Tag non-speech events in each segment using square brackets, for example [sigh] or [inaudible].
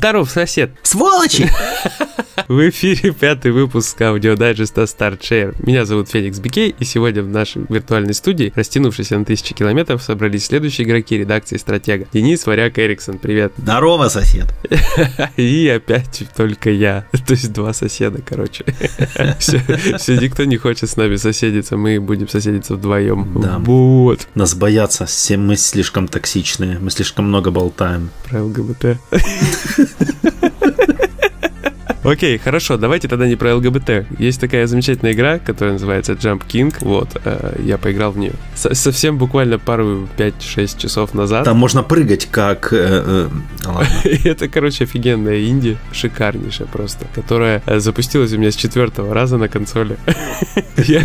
Здоров, сосед! Сволочи! [laughs] В эфире пятый выпуск аудиодайджеста StartShare. Меня зовут Феликс Бикей, и сегодня в нашей виртуальной студии, растянувшейся на тысячи километров, собрались следующие игроки редакции «Стратега». Денис Варяк Эриксон, привет. Здорово, сосед. [laughs] И опять только я, [laughs] то есть два соседа, короче. [laughs] Все, все, никто не хочет с нами соседиться, мы будем соседиться вдвоем. Да. Вот. Нас боятся, все мы слишком токсичные, мы слишком много болтаем. Про ЛГБТ. Окей, хорошо, давайте тогда не про ЛГБТ. Есть такая замечательная игра, которая называется Jump King. Вот, э, я поиграл в нее. Совсем буквально пару 5-6 часов назад. Там можно прыгать, как... э, э, [laughs] это, короче, офигенная инди, шикарнейшая просто, которая э, запустилась у меня с четвертого раза на консоли. [laughs] Я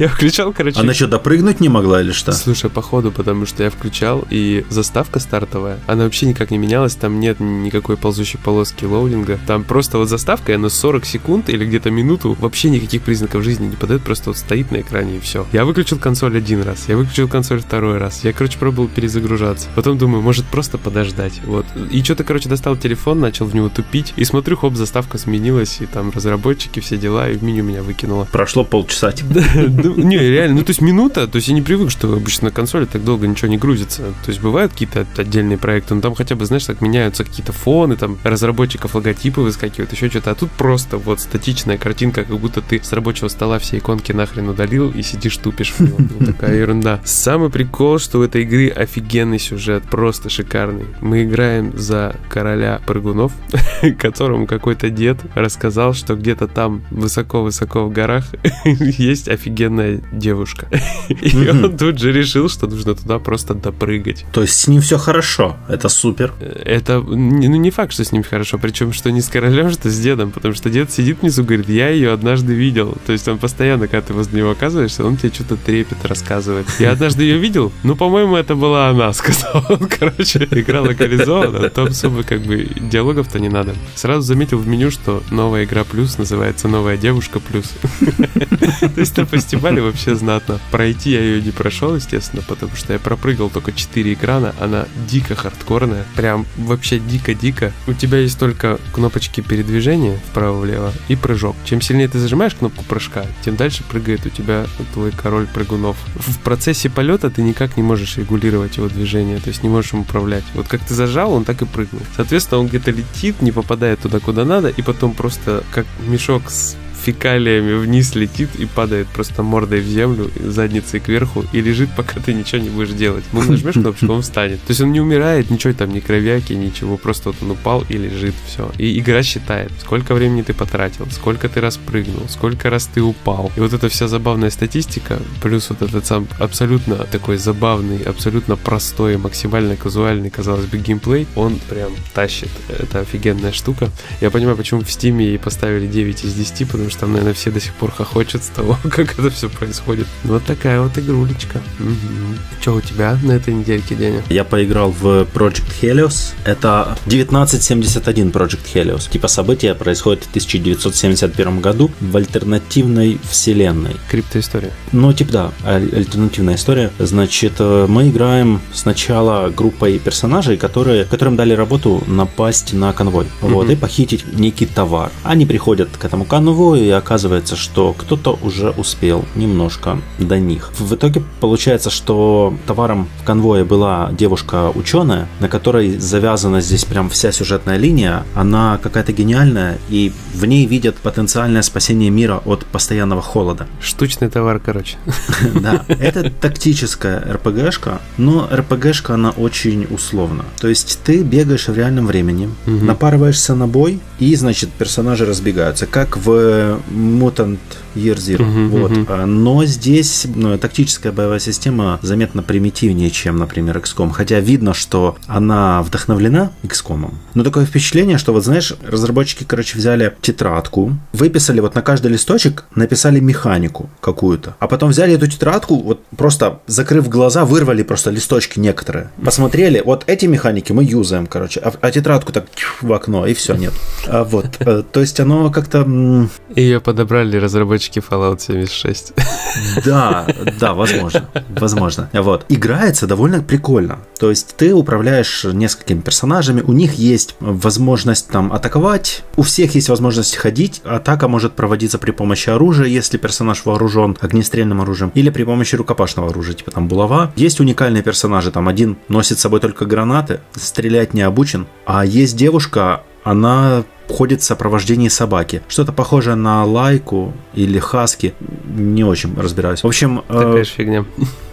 я включал, короче... Она что, допрыгнуть не могла или что? Слушай, походу, потому что я включал, и заставка стартовая, она вообще никак не менялась, там нет никакой ползущей полоски лоудинга, там просто вот заставка, и она 40 секунд или где-то минуту вообще никаких признаков жизни не подает, просто вот стоит на экране и все. Я выключил консоль один раз, я выключил консоль второй раз, я, короче, пробовал перезагружаться. Потом думаю, может просто подождать, вот. И что-то, короче, достал телефон, начал в него тупить, и смотрю, хоп, заставка сменилась, и там разработчики, все дела, и в меню меня выкинуло. Прошло полчаса, типа. Ну, Не, реально, ну то есть минута, то есть я не привык, что обычно на консоли так долго ничего не грузится. То есть бывают какие-то отдельные проекты, но там хотя бы, знаешь, так меняются какие-то фоны, там разработчиков логотипы выскакивают, еще что-то. А тут просто вот статичная картинка, как будто ты с рабочего стола все иконки нахрен удалил и сидишь тупишь [laughs] в него. Вот такая ерунда. Самый прикол, что у этой игры офигенный сюжет, просто шикарный. Мы играем за короля прыгунов, [laughs] которому какой-то дед рассказал, что где-то там высоко-высоко в горах [laughs] есть офигенная девушка. И он тут же решил, что нужно туда просто допрыгать. То есть с ним все хорошо, это супер. Это не- ну, не факт, что с ним хорошо, причем что не с королем, что с дедом, потому что дед сидит внизу, говорит, я ее однажды видел. То есть он постоянно, когда ты возле него оказываешься, он тебе что-то трепет рассказывает. Я однажды ее видел, ну, по-моему, это была она, [laughs] сказал он. Короче, игра локализована, там особо как бы диалогов-то не надо. Сразу заметил в меню, что новая игра плюс называется новая девушка плюс. [laughs] То есть на фестивале вообще знатно. Пройти я ее не прошел, естественно, потому что я пропрыгал только 4 экрана. Она дико хардкорная. Прям вообще дико-дико. У тебя есть только кнопочки передвижения вправо-влево и прыжок. Чем сильнее ты зажимаешь кнопку прыжка, тем дальше прыгает у тебя твой король прыгунов. В процессе полета ты никак не можешь регулировать его движение, то есть не можешь им управлять. Вот как ты зажал, он так и прыгнет. Соответственно, он где-то летит, не попадает туда, куда надо, и потом просто как мешок с фекалиями вниз летит и падает просто мордой в землю, задницей кверху и лежит, пока ты ничего не будешь делать. Ну, нажмешь [laughs] кнопочку, он встанет. То есть он не умирает, ничего там, ни кровяки, ничего, просто вот он упал и лежит, все. И игра считает, сколько времени ты потратил, сколько ты раз прыгнул, сколько раз ты упал. И вот эта вся забавная статистика, плюс вот этот сам абсолютно такой забавный, абсолютно простой, максимально казуальный, казалось бы, геймплей, он прям тащит. Это офигенная штука. Я понимаю, почему в Стиме ей поставили 9 из 10, потому что там, наверное, все до сих пор хохочут с того, [laughs] как это все происходит. Вот такая вот игрулечка. Что у тебя на этой недельке, Деня? Я поиграл в Project Helios. Это 1971 Project Helios. Типа события происходит в 1971 году в альтернативной вселенной. Криптоистория. Ну, типа, да, аль- альтернативная история. Значит, э, мы играем сначала группой персонажей, которые, которым дали работу напасть на конвой. Вот, Мгм. и похитить некий товар. Они приходят к этому конвою, и оказывается, что кто-то уже успел немножко до них. В итоге получается, что товаром в конвое была девушка-ученая, на которой завязана здесь прям вся сюжетная линия. Она какая-то гениальная, и в ней видят потенциальное спасение мира от постоянного холода. Штучный товар, короче. [laughs] Да, это тактическая РПГшка, но РПГшка она очень условна. То есть ты бегаешь в реальном времени, напарываешься на бой, и, значит, персонажи разбегаются, как в Mutant Zero. Мгм, вот. А, Но здесь ну, тактическая боевая система заметно примитивнее, чем, например, XCOM. Хотя видно, что она вдохновлена XCOM. Но такое впечатление, что вот знаешь, разработчики, короче, взяли тетрадку, выписали вот на каждый листочек, написали механику какую-то, а потом взяли эту тетрадку, вот просто закрыв глаза, вырвали просто листочки некоторые, посмотрели, вот эти механики мы юзаем, короче, а, а тетрадку так в окно, и все, нет. А вот, э, то есть оно как-то... Ее подобрали разработчики разработчики Fallout 76. Да, да, возможно, возможно. Вот. Играется довольно прикольно. То есть ты управляешь несколькими персонажами, у них есть возможность там атаковать, у всех есть возможность ходить, атака может проводиться при помощи оружия, если персонаж вооружен огнестрельным оружием, или при помощи рукопашного оружия, типа там булава. Есть уникальные персонажи, там один носит с собой только гранаты, стрелять не обучен, а есть девушка, она ходит в сопровождении собаки. Что-то похожее на лайку или хаски. Не очень разбираюсь. В общем... Такая э, фигня.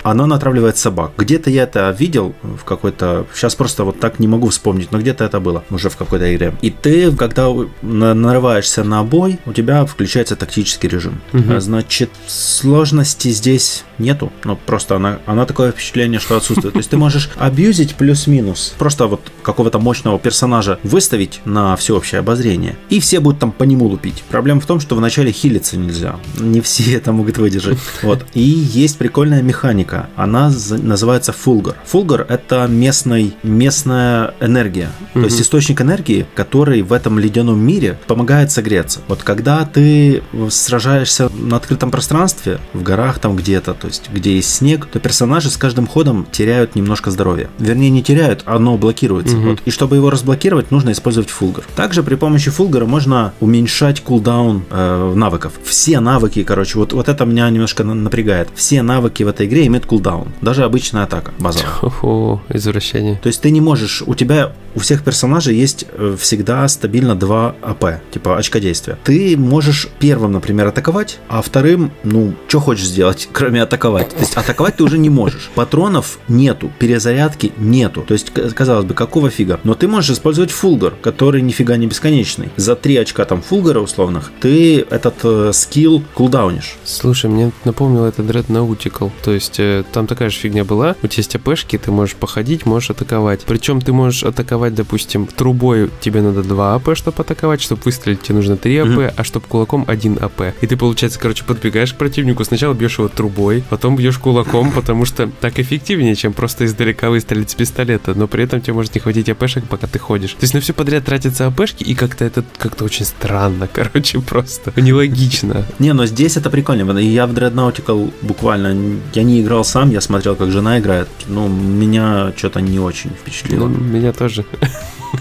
Она натравливает собак. Где-то я это видел в какой-то... Сейчас просто вот так не могу вспомнить, но где-то это было уже в какой-то игре. И ты, когда нарываешься на бой, у тебя включается тактический режим. Угу. Значит, сложности здесь нету. Ну, просто она, она такое впечатление, что отсутствует. То есть ты можешь [laughs] абьюзить плюс-минус. Просто вот какого-то мощного персонажа выставить на всеобщее обозрение. И все будут там по нему лупить. Проблема в том, что вначале хилиться нельзя. Не все это могут выдержать. [laughs] Вот. И есть прикольная механика. Она называется фулгар. Фулгар — это местный, местная энергия. То есть источник энергии, который в этом ледяном мире помогает согреться. Вот когда ты сражаешься на открытом пространстве, в горах там где-то, то есть где есть снег, то персонажи с каждым ходом теряют немножко здоровья. Вернее, не теряют, оно блокируется. Угу. Вот. И чтобы его разблокировать, нужно использовать фулгар. Также при помощи фулгара можно уменьшать кулдаун э, навыков. Все навыки, короче, вот, вот это меня немножко напрягает. Все навыки в этой игре имеют кулдаун. Даже обычная атака базовая. [laughs] Извращение. То есть ты не можешь, у тебя у всех персонажей есть э, всегда стабильно 2 AP, типа очка действия. Ты можешь первым, например, атаковать, а вторым, ну, что хочешь сделать, [laughs] кроме атаковать. То есть атаковать ты уже не можешь. Патронов нету, перезарядки нету. То есть, казалось бы, какого фига? Но ты можешь использовать фулгар, который нифига не бесконечный. За 3 очка там фулгара условных ты этот э, skill cooldown ишь. Слушай, мне напомнил это Dread Nautical. То есть э, там такая же фигня была. У тебя есть AP шки, ты можешь походить, можешь атаковать. Причем ты можешь атаковать, допустим, трубой тебе надо 2 AP, чтобы атаковать, чтобы выстрелить тебе нужно 3 AP, mm-hmm. а чтобы кулаком 1 AP. И ты, получается, короче, подбегаешь к противнику, сначала бьешь его трубой, потом бьешь кулаком, потому что так эффективнее, чем просто издалека выстрелить с пистолета, но при этом тебе может не хватить АПшек, пока ты ходишь. То есть на все подряд тратятся АПшки, и как-то это как-то очень странно, [laughs] короче, просто нелогично. Не, но здесь это прикольно. Я в Dreadnautical буквально, я не играл сам, я смотрел, как жена играет, но меня что-то не очень впечатлило. Ну, меня тоже.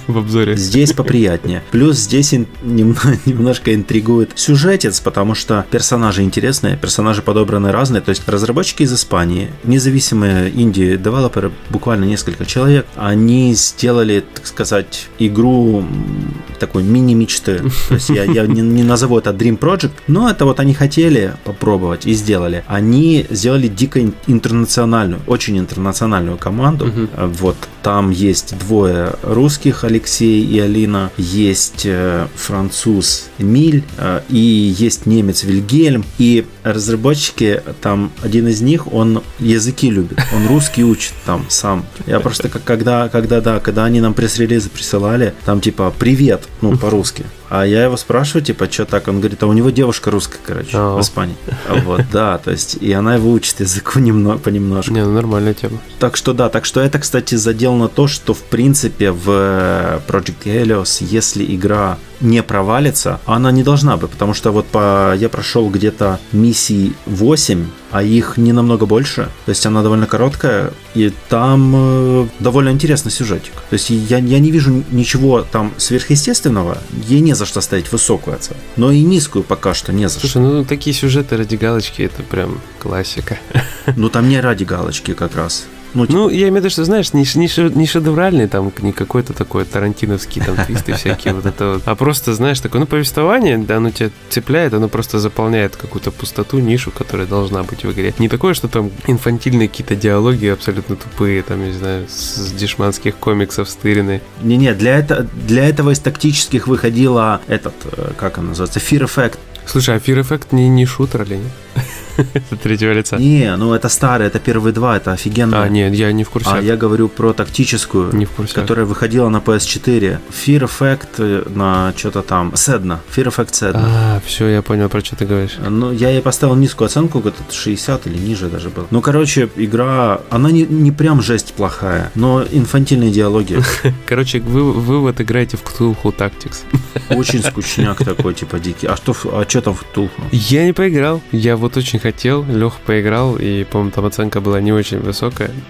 [laughs] в обзоре. Здесь поприятнее. Плюс здесь [laughs] немножко интригует сюжетец, потому что персонажи интересные, персонажи подобраны разные. То есть разработчики из Испании, независимые инди-девелоперы, буквально несколько человек, они сделали, так сказать, игру такой мини-мечты. То есть я, я не, не назову это Dream Project, но это вот они хотели попробовать и сделали. Они сделали дико интернациональную, очень интернациональную команду. Вот там есть двое русских, Алексей и Алина, есть э, француз Эмиль э, и есть немец Вильгельм. И разработчики, там один из них, он языки любит, он русский учит там сам. Я просто когда, когда, да, когда они нам пресс-релизы присылали, там типа «Привет», ну, по-русски. А я его спрашиваю, типа, что так? Он говорит, а у него девушка русская, короче, oh. в Испании. Вот, да, то есть, и она его учит языку немного, понемножку. Не, ну нормальная тема. Так что да, так что это, кстати, задел на то, что, в принципе, в Project Helios, если игра не провалится, она не должна бы, потому что вот по, я прошел где-то миссии 8, а их не намного больше, то есть она довольно короткая, и там э, довольно интересный сюжетик. То есть я, я не вижу ничего там сверхъестественного, ей не за что ставить высокую оценку, но и низкую пока что не за Слушай, что. ну такие сюжеты ради галочки, это прям классика. Ну там не ради галочки как раз. Ну, типа... ну, я имею в виду, что, знаешь, не, не, не шедевральный, там, не какой-то такой тарантиновский, там, твисты всякие, вот это вот, а просто, знаешь, такое, ну, повествование, да, оно тебя цепляет, оно просто заполняет какую-то пустоту, нишу, которая должна быть в игре. Не такое, что там инфантильные какие-то диалоги абсолютно тупые, там, не знаю, с дешманских комиксов стырены. Не-не, для, это, для этого из тактических выходила этот, э, как он называется, Fear Effect. Слушай, а Fear Effect не, не шутер или нет? [laughs] третьего лица. Не, ну это старый, это первые два, это офигенно. А, нет, я не в курсе. А я говорю про тактическую, Не в курсе. которая выходила на PS4. Fear Effect э, на что-то там. Sedna. Fear Effect Sedna. А, все, я понял, про что ты говоришь. Ну, я ей поставил низкую оценку, где-то 60 или ниже даже был. Ну, короче, игра, она не, не прям жесть плохая, но инфантильные диалоги. [laughs] Короче, вы, вы вот играете в Cthulhu Tactics. Очень скучняк такой, типа дикий. А что, а что там в Тулху? Я не поиграл. Я вот очень хотел. Лех поиграл, и, по-моему, там оценка была не очень высокая. [laughs]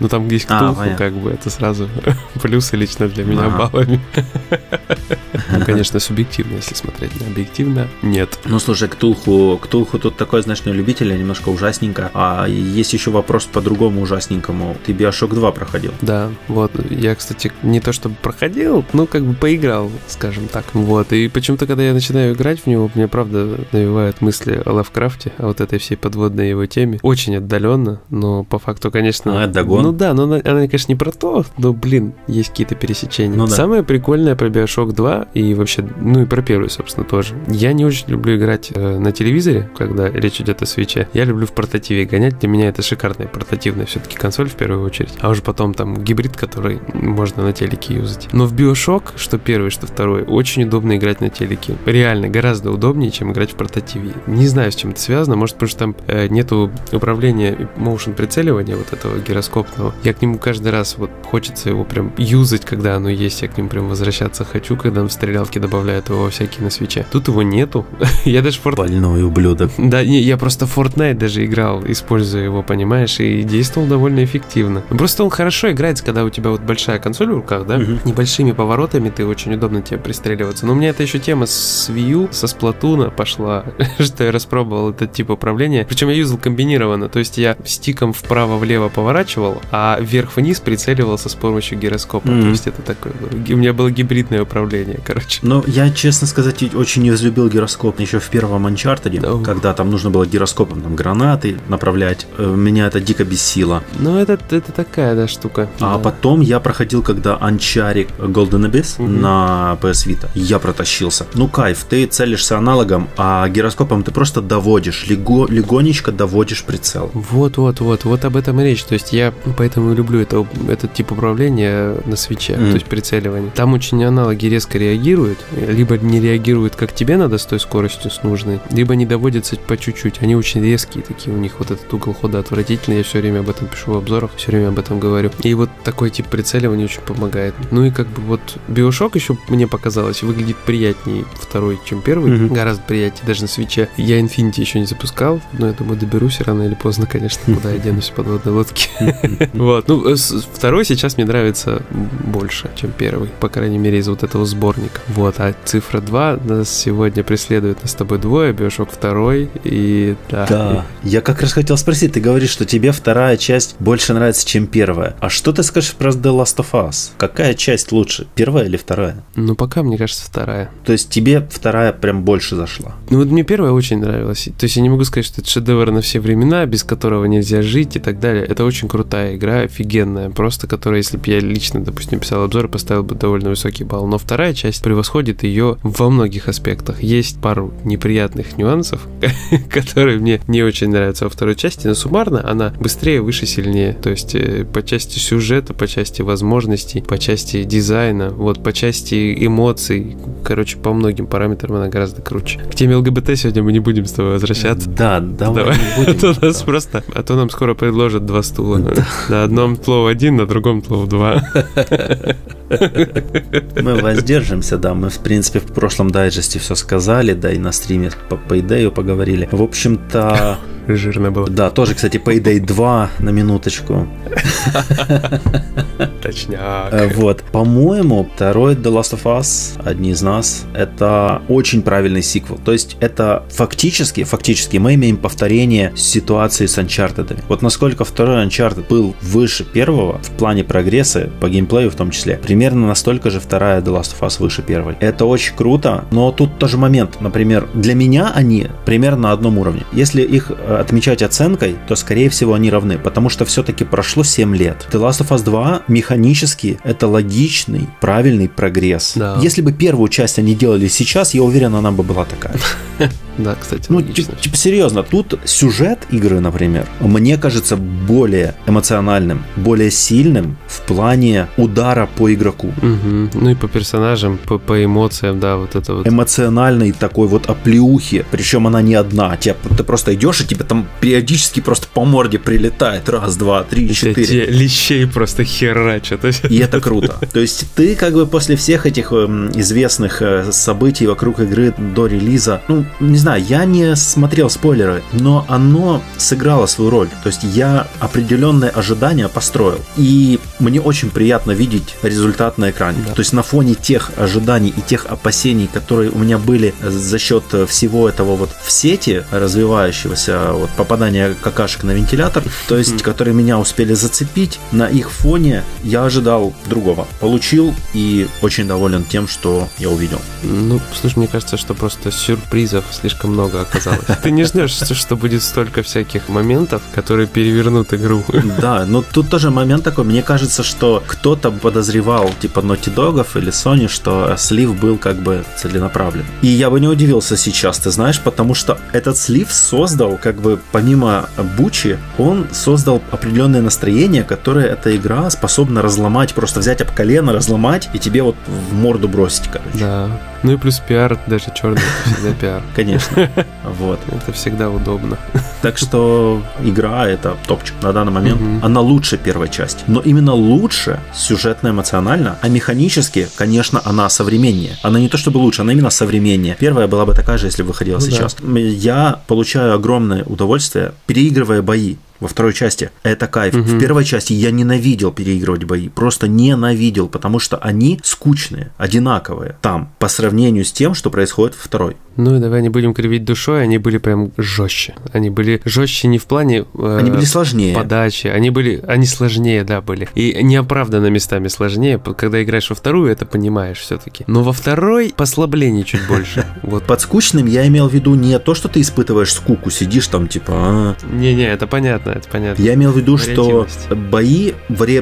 Ну, там есть А, Ктулху, как бы, это сразу [laughs] плюсы лично для меня Ага. баллами. [laughs] Ну, конечно, субъективно, если смотреть. но Объективно нет. Ну, слушай, Ктулху, Ктулху тут такой, знаешь, на любителя, немножко ужасненько. А есть еще вопрос по другому ужасненькому. Ты Биошок 2 проходил? Да, вот. Я, кстати, не то чтобы проходил, ну, как бы поиграл, скажем так. Вот. И почему-то, когда я начинаю играть в него, мне правда навевают мысли о Лавкрафте, о вот этой всей подводной его теме. Очень отдаленно, но по факту, конечно... А, это Дагон? Ну да, но она, она, конечно, не про то, но, блин, есть какие-то пересечения. Ну да. Самое прикольное про Bioshock 2 и вообще, ну и про первый, собственно, тоже. Я не очень люблю играть э, на телевизоре, когда речь идет о свече. Я люблю в портативе гонять. Для меня это шикарная портативная все-таки консоль в первую очередь. А уже потом там гибрид, который можно на телеке юзать. Но в Bioshock, что первый, что второй, очень удобно играть на телеке. Реально, гораздо удобнее, чем играть в портативе. Не знаю, с чем это связано. Может, потому что там э, нету управления motion прицеливания вот этого гироскопного. Я к нему каждый раз вот хочется его прям юзать, когда оно есть. Я к нему прям возвращаться хочу, когда в стрелялки добавляют его во всякие на свече. Тут его нету. [laughs] Я даже Fortnite Больной ублюдок. да, не, я просто Fortnite даже играл, используя его, понимаешь, и действовал довольно эффективно. Просто он хорошо играется, когда у тебя вот большая консоль в руках, да? Мгм. Небольшими поворотами ты очень удобно тебе пристреливаться. Но у меня это еще тема с Wii U, со Сплатуна пошла, [laughs] что я распробовал этот тип управления. Причем я юзал комбинированно, то есть я стиком вправо-влево поворачивал, а вверх-вниз прицеливался с помощью гироскопа. Мгм. То есть это такое было. У меня было гибридное управление, короче. Но я, честно сказать, очень не возлюбил гироскоп еще в первом Uncharted, Да. когда там нужно было гироскопом там, гранаты направлять. Э, Меня это дико бесило. Ну, это, это такая, да, штука. А Да. потом я проходил, когда Uncharted Golden Abyss Мгм. на PS Vita. Я протащился. Ну, кайф, ты целишься аналогом, а гироскопом ты просто доводишь, лего, легонечко доводишь прицел. Вот, вот, вот, вот об этом и речь. То есть я поэтому люблю это, этот тип управления на свече, Мгм. то есть прицеливание. Там очень аналоги резко реагируют, либо не реагируют как тебе надо с той скоростью, с нужной, либо не доводятся по чуть-чуть. Они очень резкие такие, у них вот этот угол хода отвратительный, я все время об этом пишу в обзорах, все время об этом говорю. И вот такой тип прицеливания очень помогает. Ну и как бы вот Биошок еще мне показалось выглядит приятнее второй, чем первый, Мгм. гораздо приятнее даже на свече. Я Infinity еще не запускал, но я думаю, доберусь рано или поздно, конечно, куда я денусь в подводной лодке. [laughs] Вот, ну, э, второй сейчас мне нравится больше, чем первый, по крайней мере, из вот этого сборника. Вот, а цифра 2 нас сегодня преследует нас с тобой двое, Биошок второй, и да. Да. Я как раз хотел спросить, ты говоришь, что тебе вторая часть больше нравится, чем первая. А что ты скажешь про The Last of Us? Какая часть лучше, первая или вторая? Ну, пока, мне кажется, вторая. То есть тебе вторая прям больше зашла? Ну, вот мне первая очень нравилась. То есть я не могу сказать, что это шедевр на все времена, без которого нельзя жить и так далее. Это очень крутая игра, офигенная. Просто которая, если бы я лично, допустим, писал обзор, поставил бы довольно высокий балл. Но вторая часть превосходит ее во многих аспектах. Есть пару неприятных нюансов, [laughs] которые мне не очень нравятся во второй части, но суммарно она быстрее, выше, сильнее. То есть э, по части сюжета, по части возможностей, по части дизайна, вот по части эмоций, короче, по многим параметрам она гораздо круче. К теме ЛГБТ сегодня мы не будем с тобой возвращаться. Да, давай, Давай. будем. А то нас просто... А то нам скоро предложат два стула. На одном тлов один, на другом тлов два. [laughs] Мы воздержимся, да, мы, в принципе, в прошлом дайджесте все сказали, да, и на стриме по Payday поговорили. В общем-то, [laughs] Жирно было. да, тоже, кстати, Payday 2 на минуточку. [laughs] Точняк. Э, Вот, по-моему, второй The Last of Us, одни из нас, это очень правильный сиквел. То есть это фактически, фактически мы имеем повторение ситуации с Uncharted. Вот насколько второй Uncharted был выше первого в плане прогресса, по геймплею в том числе, примерно настолько же вторая The Last of Us выше первой. Это очень круто, но тут тоже момент. Например, для меня они примерно на одном уровне. Если их э, отмечать оценкой, то скорее всего они равны, потому что все-таки прошло 7 лет. The Last of Us 2 механически это логичный, правильный прогресс. Да. Если бы первую часть они делали сейчас, я уверен, она бы была такая. [laughs] Да, кстати, Ну, типа, типа, серьезно, тут сюжет игры, например, мне кажется более эмоциональным, более сильным в плане удара по игроку. Угу. Ну и по персонажам, по, по эмоциям, да, вот это вот. Эмоциональной такой вот оплеухи, причем она не одна. Тебя, ты просто идешь, и тебе там периодически просто по морде прилетает. Раз, два, три, четыре. Тебе лещей просто херачат. [laughs] И это круто. То есть ты как бы после всех этих эм, известных э, событий вокруг игры до релиза, ну, не знаю, я не смотрел спойлеры, но оно сыграло свою роль. То есть я определенные ожидания построил. И мне очень приятно видеть результат на экране. Да. То есть на фоне тех ожиданий и тех опасений, которые у меня были за счет всего этого вот в сети развивающегося вот попадания какашек на вентилятор, то есть, которые меня успели зацепить, на их фоне я ожидал другого. Получил и очень доволен тем, что я увидел. Ну, слушай, мне кажется, что просто сюрпризов слишком много оказалось. Ты не ждешь, что будет столько всяких моментов, которые перевернут игру. Да, но тут тоже момент такой. Мне кажется, что кто-то подозревал, типа Naughty Dog или Sony, что слив был как бы целенаправлен. И я бы не удивился сейчас, ты знаешь, потому что этот слив создал, как бы помимо Бучи, он создал определенное настроение, которое эта игра способна разломать, просто взять об колено, разломать и тебе вот в морду бросить, короче. Да. Ну и плюс пиар, даже черный, это всегда пиар. Конечно. [laughs] Вот. Это всегда удобно. Так что игра это топчик на данный момент. Она лучше первой части. Но именно лучше сюжетно-эмоционально, а механически, конечно, она современнее. Она не то чтобы лучше, она именно современнее. Первая была бы такая же, если бы выходила ну, сейчас. Да. Я получаю огромное удовольствие, переигрывая бои во второй части. Это кайф. Угу. В первой части я ненавидел переигрывать бои. Просто ненавидел, потому что они скучные, одинаковые. Там, по сравнению с тем, что происходит во второй. Ну и давай не будем кривить душой, они были прям жестче. Они были жестче не в плане... Э, они были сложнее. Подачи. Они были... Они сложнее, да, были. И неоправданно местами сложнее. Когда играешь во вторую, это понимаешь все-таки. Но во второй послабление чуть больше. [laughs] Вот. Под скучным я имел в виду не то, что ты испытываешь скуку, сидишь там типа... А. Не-не, это понятно, это понятно. Я имел в виду, что бои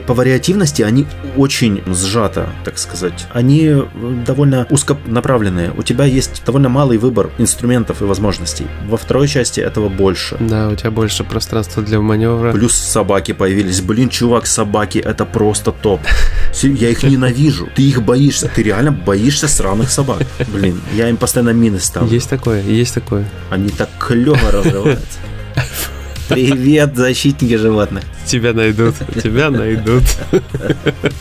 по вариативности, они очень сжато, так сказать. Они э, довольно узконаправленные. У тебя есть довольно малый выбор инструментов и возможностей. Во второй части этого больше. Да, у тебя больше пространства для маневра. Плюс собаки появились. Блин, чувак, собаки это просто топ. [laughs] Я их ненавижу. Ты их боишься. Ты реально боишься сраных собак. Блин, я им постоянно мины ставлю. Есть такое, есть такое. Они так клево [laughs] разрываются. Привет, защитники животных. Тебя найдут, тебя найдут.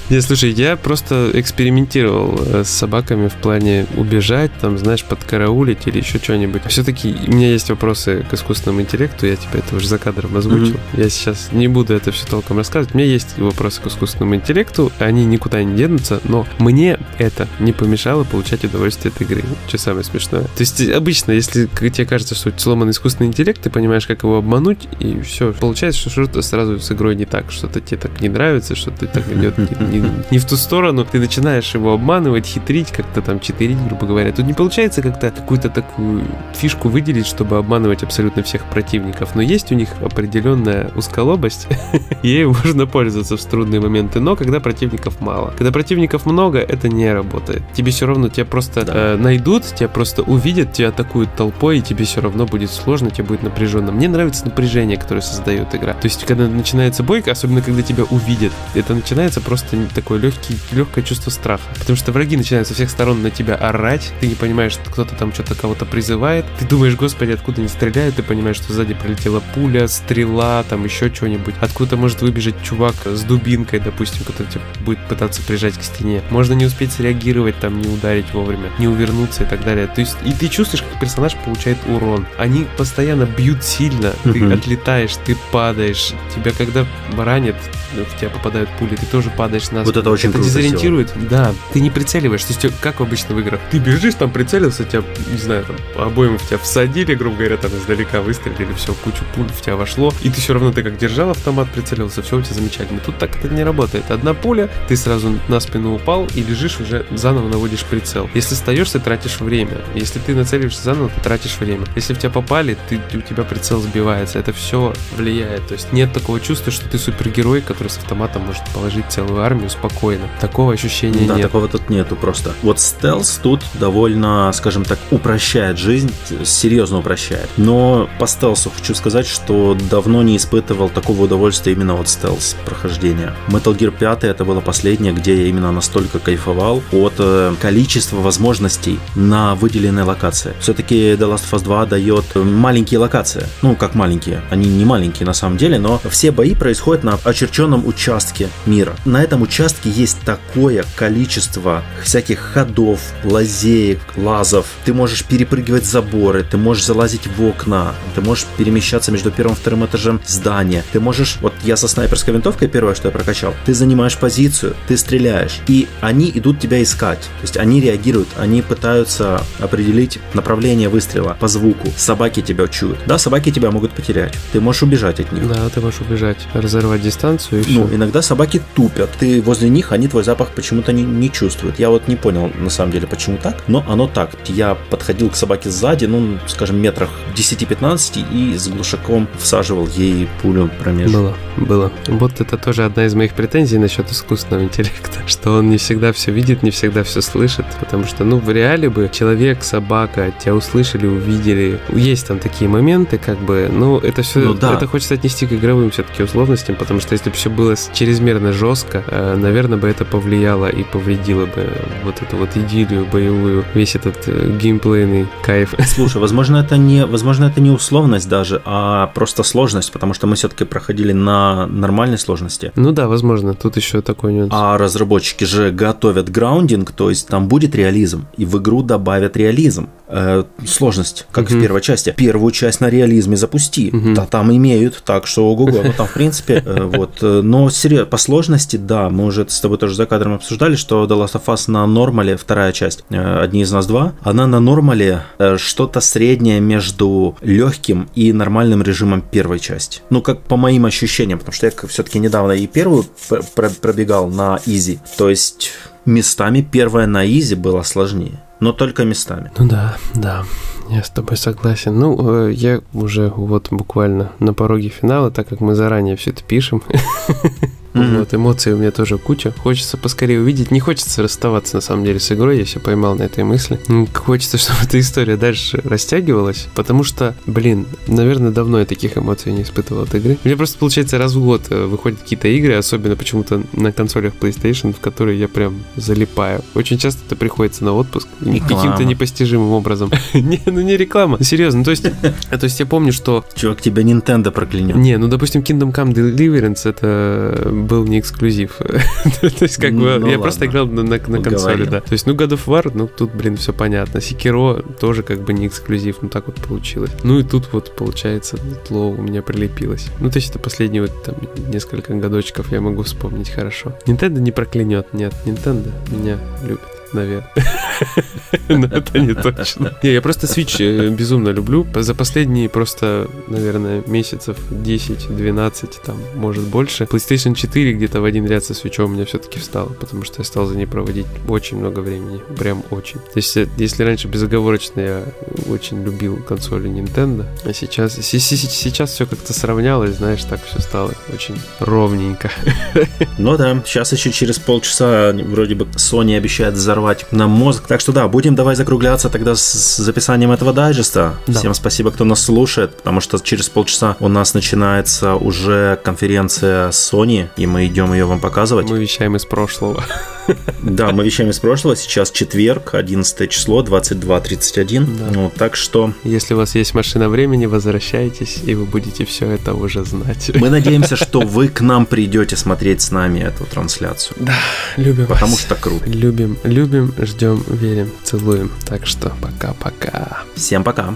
Не, слушай, я просто экспериментировал э, с собаками в плане убежать, там, знаешь, подкараулить или еще что-нибудь. Все-таки у меня есть вопросы к искусственному интеллекту, я тебе это уже за кадром озвучил. Я сейчас не буду это все толком рассказывать. У меня есть вопросы к искусственному интеллекту, они никуда не денутся, но мне это не помешало получать удовольствие от игры, что самое смешное. То есть обычно, если тебе кажется, что сломан искусственный интеллект, ты понимаешь, как его обмануть, и все. Получается, что что-то сразу с игрой не так, что-то тебе так не нравится, что-то так идет [laughs] не, не, не в ту сторону. Ты начинаешь его обманывать, хитрить, как-то там читерить, грубо говоря. Тут не получается как-то какую-то такую фишку выделить, чтобы обманывать абсолютно всех противников. Но есть у них определенная узколобость, [laughs] ей можно пользоваться в трудные моменты. Но когда противников мало. Когда противников много, это не работает. Тебе все равно, тебя просто да. э, найдут, тебя просто увидят, тебя атакуют толпой, и тебе все равно будет сложно, тебе будет напряженно. Мне нравится напряжение которое создает игра. То есть, когда начинается бой, особенно когда тебя увидят, это начинается просто такое легкий, легкое чувство страха. Потому что враги начинают со всех сторон на тебя орать, ты не понимаешь, что кто-то там что-то кого-то призывает, ты думаешь, господи, откуда они стреляют, ты понимаешь, что сзади прилетела пуля, стрела, там еще что-нибудь. Откуда может выбежать чувак с дубинкой, допустим, который тебя будет пытаться прижать к стене. Можно не успеть среагировать, там, не ударить вовремя, не увернуться и так далее. То есть, и ты чувствуешь, как персонаж получает урон. Они постоянно бьют сильно, ты отлетаешь летаешь, ты падаешь. Тебя когда ранят, в тебя попадают пули, ты тоже падаешь на Вот это очень это круто дезориентирует. Всего. Да, ты не прицеливаешь. То есть, как обычно в играх. Ты бежишь, там прицелился, тебя, не знаю, там, обоим в тебя всадили, грубо говоря, там издалека выстрелили, все, кучу пуль в тебя вошло. И ты все равно, ты как держал автомат, прицелился, все у тебя замечательно. Тут так это не работает. Одна пуля, ты сразу на спину упал и лежишь уже заново наводишь прицел. Если ты тратишь время. Если ты нацеливаешься заново, ты тратишь время. Если в тебя попали, ты, у тебя прицел сбивается. Это все влияет. То есть нет такого чувства, чувство, что ты супергерой, который с автоматом может положить целую армию спокойно. Такого ощущения да, нет. такого тут нету просто. Вот стелс тут довольно, скажем так, упрощает жизнь, серьезно упрощает. Но по стелсу хочу сказать, что давно не испытывал такого удовольствия именно от стелс прохождения. Metal Gear 5 это было последнее, где я именно настолько кайфовал от э, количества возможностей на выделенной локации. Все-таки The Last of Us 2 дает маленькие локации. Ну, как маленькие. Они не маленькие на самом деле, но все бои происходят на очерченном участке мира. На этом участке есть такое количество всяких ходов, лазеек, лазов. Ты можешь перепрыгивать заборы, ты можешь залазить в окна, ты можешь перемещаться между первым и вторым этажем здания. Ты можешь, вот я со снайперской винтовкой первое, что я прокачал, ты занимаешь позицию, ты стреляешь, и они идут тебя искать. То есть они реагируют, они пытаются определить направление выстрела по звуку. Собаки тебя чуют. Да, собаки тебя могут потерять. Ты можешь убежать от них. Да, ты можешь убежать, разорвать дистанцию и Ну, все. иногда собаки тупят. Ты возле них, они твой запах почему-то не, не чувствуют. Я вот не понял, на самом деле, почему так, но оно так. Я подходил к собаке сзади, ну, скажем, метрах 10-15 и с глушаком всаживал ей пулю промеж. Было, было. Вот это тоже одна из моих претензий насчет искусственного интеллекта, [laughs] что он не всегда все видит, не всегда все слышит, потому что, ну, в реале бы человек, собака тебя услышали, увидели. Есть там такие моменты, как бы, ну, это все, Ну да. это хочется отнести к игровым все-таки условностям, потому что если бы все было чрезмерно жестко, э, наверное, бы это повлияло и повредило бы вот эту вот идиллию боевую, весь этот э, геймплейный кайф. [laughs] Слушай, возможно, это не, возможно, это не условность даже, а просто сложность, потому что мы все-таки проходили на нормальной сложности. Ну да, возможно, тут еще такой нюанс. А разработчики же готовят граундинг, то есть там будет реализм, и в игру добавят реализм. Э, сложность, как Мгм. в первой части. Первую часть на реализме запусти. Мгм. Да, там имеют, так что ого-го. [laughs] Ну, там, в принципе, э, вот. э, Но серьезно, по сложности, да, мы уже с тобой тоже за кадром обсуждали, что The Last of Us на нормале, вторая часть, э, одни из нас два, она на нормале э, что-то среднее между легким и нормальным режимом первой части. Ну, как по моим ощущениям, потому что я все-таки недавно и первую пр- пр- пробегал на изи. То есть местами первая на изи была сложнее, но только местами. Ну да, да, я с тобой согласен. Ну, э, я уже вот буквально на пороге финала, так как мы заранее все это пишем. [laughs] Мгм. Вот, эмоций у меня тоже куча. Хочется поскорее увидеть. Не хочется расставаться, на самом деле, с игрой. Я себя поймал на этой мысли. М, Хочется, [laughs] чтобы эта история дальше растягивалась. Потому что, блин, наверное, давно я таких эмоций не испытывал от игры. Мне просто, получается, раз в год э, выходят какие-то игры, особенно почему-то на консолях PlayStation, в которые я прям залипаю. Очень часто это приходится на отпуск. Реклама. Каким-то непостижимым образом. [laughs] Не, ну не реклама. Серьезно. То есть, [laughs] то есть я помню, что Чувак, тебя Nintendo проклянет. не, ну, допустим, Kingdom Come Deliverance это был не эксклюзив. [laughs] То есть, как бы, Ну, я ладно. просто играл на, на- на консоли, да. То есть, ну, God of War, ну, тут, блин, все понятно. Sekiro тоже как бы не эксклюзив, ну, так вот получилось. Ну, и тут вот, получается, тло у меня прилепилось. Ну, то есть, это последние вот там несколько годочков я могу вспомнить хорошо. Nintendo не проклянет, нет, Nintendo меня любит. Наверное. [laughs] [laughs] Но это не точно. Не, я просто Switch э, безумно люблю. За последние просто, наверное, месяцев 10-12, там, может больше. PlayStation 4 где-то в один ряд со Switch у меня все-таки встал, потому что я стал за ней проводить очень много времени. Прям очень. То есть, э, если раньше безоговорочно я очень любил консоли Nintendo, а сейчас, сейчас все как-то сравнялось, знаешь, так все стало очень ровненько. [laughs] Ну да, сейчас еще через полчаса вроде бы Sony обещает взорвать нам мозг. Так что да, будем давай закругляться тогда с- записанием этого дайджеста. Да. Всем спасибо, кто нас слушает, потому что через полчаса у нас начинается уже конференция Sony, и мы идем ее вам показывать. Мы вещаем из прошлого. Да, мы вещаем из прошлого. Сейчас четверг, 11 число, 22.31. Да. Ну, так что Если у вас есть машина времени, возвращайтесь, и вы будете все это уже знать. мы надеемся, что [laughs] вы к нам придете смотреть с нами эту трансляцию. Да, любим Потому вас. что круто. Любим, любим, ждем, верим, целуем. Так что пока-пока. Всем пока.